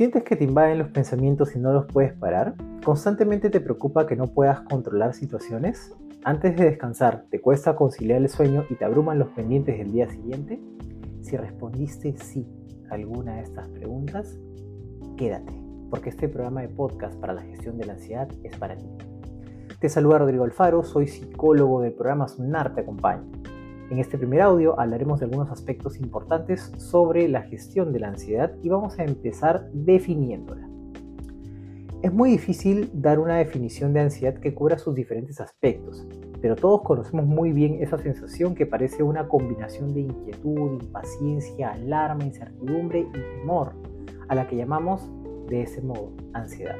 ¿Sientes que te invaden los pensamientos y no los puedes parar? ¿Constantemente te preocupa que no puedas controlar situaciones? Antes de descansar, ¿te cuesta conciliar el sueño y te abruman los pendientes del día siguiente? Si respondiste sí a alguna de estas preguntas, quédate, porque este programa de podcast para la gestión de la ansiedad es para ti. Te saluda Rodrigo Alfaro, soy psicólogo del programa Sunar Te Acompaña. En este primer audio hablaremos de algunos aspectos importantes sobre la gestión de la ansiedad y vamos a empezar definiéndola. Es muy difícil dar una definición de ansiedad que cubra sus diferentes aspectos, pero todos conocemos muy bien esa sensación que parece una combinación de inquietud, impaciencia, alarma, incertidumbre y temor, a la que llamamos de ese modo ansiedad,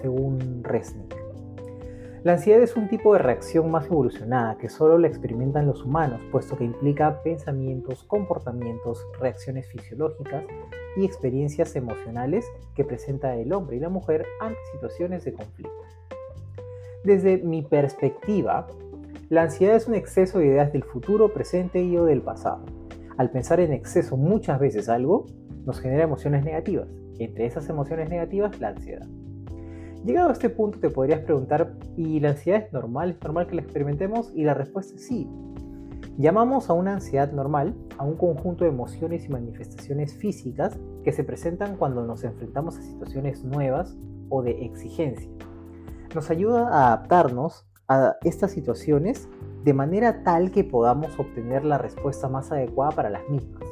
según Resnick. La ansiedad es un tipo de reacción más evolucionada que solo la experimentan los humanos, puesto que implica pensamientos, comportamientos, reacciones fisiológicas y experiencias emocionales que presenta el hombre y la mujer ante situaciones de conflicto. Desde mi perspectiva, la ansiedad es un exceso de ideas del futuro, presente y o del pasado. Al pensar en exceso muchas veces algo, nos genera emociones negativas. Entre esas emociones negativas, la ansiedad. Llegado a este punto te podrías preguntar, ¿y la ansiedad es normal? ¿Es normal que la experimentemos? Y la respuesta es sí. Llamamos a una ansiedad normal a un conjunto de emociones y manifestaciones físicas que se presentan cuando nos enfrentamos a situaciones nuevas o de exigencia. Nos ayuda a adaptarnos a estas situaciones de manera tal que podamos obtener la respuesta más adecuada para las mismas.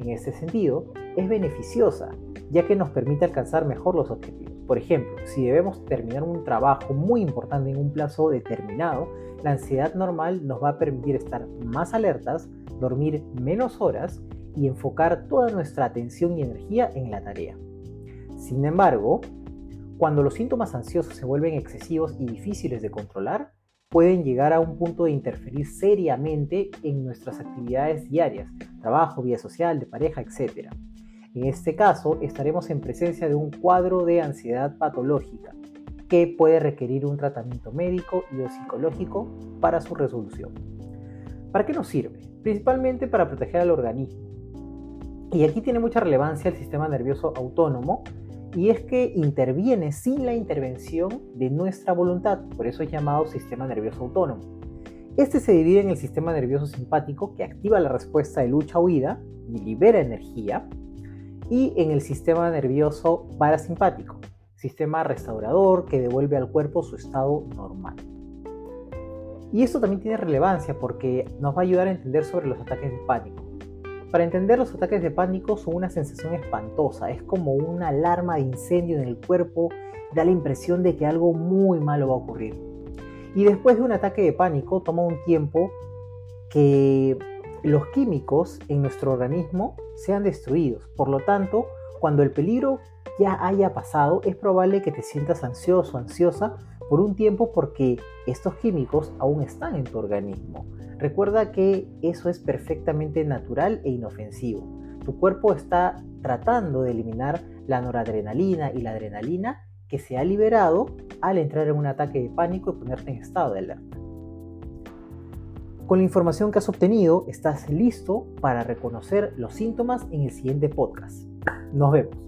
En este sentido, es beneficiosa, ya que nos permite alcanzar mejor los objetivos. Por ejemplo, si debemos terminar un trabajo muy importante en un plazo determinado, la ansiedad normal nos va a permitir estar más alertas, dormir menos horas y enfocar toda nuestra atención y energía en la tarea. Sin embargo, cuando los síntomas ansiosos se vuelven excesivos y difíciles de controlar, pueden llegar a un punto de interferir seriamente en nuestras actividades diarias, trabajo, vida social, de pareja, etc. En este caso, estaremos en presencia de un cuadro de ansiedad patológica que puede requerir un tratamiento médico y o psicológico para su resolución. ¿Para qué nos sirve? Principalmente para proteger al organismo. Y aquí tiene mucha relevancia el sistema nervioso autónomo, y es que interviene sin la intervención de nuestra voluntad, por eso es llamado sistema nervioso autónomo. Este se divide en el sistema nervioso simpático, que activa la respuesta de lucha-huida y libera energía, y en el sistema nervioso parasimpático, sistema restaurador que devuelve al cuerpo su estado normal. Y esto también tiene relevancia porque nos va a ayudar a entender sobre los ataques de pánico. Para entender los ataques de pánico son una sensación espantosa, es como una alarma de incendio en el cuerpo, da la impresión de que algo muy malo va a ocurrir. Y después de un ataque de pánico toma un tiempo que los químicos en nuestro organismo sean destruidos. Por lo tanto, cuando el peligro ya haya pasado, es probable que te sientas ansioso ansiosa por un tiempo porque estos químicos aún están en tu organismo. Recuerda que eso es perfectamente natural e inofensivo. Tu cuerpo está tratando de eliminar la noradrenalina y la adrenalina que se ha liberado al entrar en un ataque de pánico y ponerte en estado de alerta. Con la información que has obtenido, estás listo para reconocer los síntomas en el siguiente podcast. Nos vemos.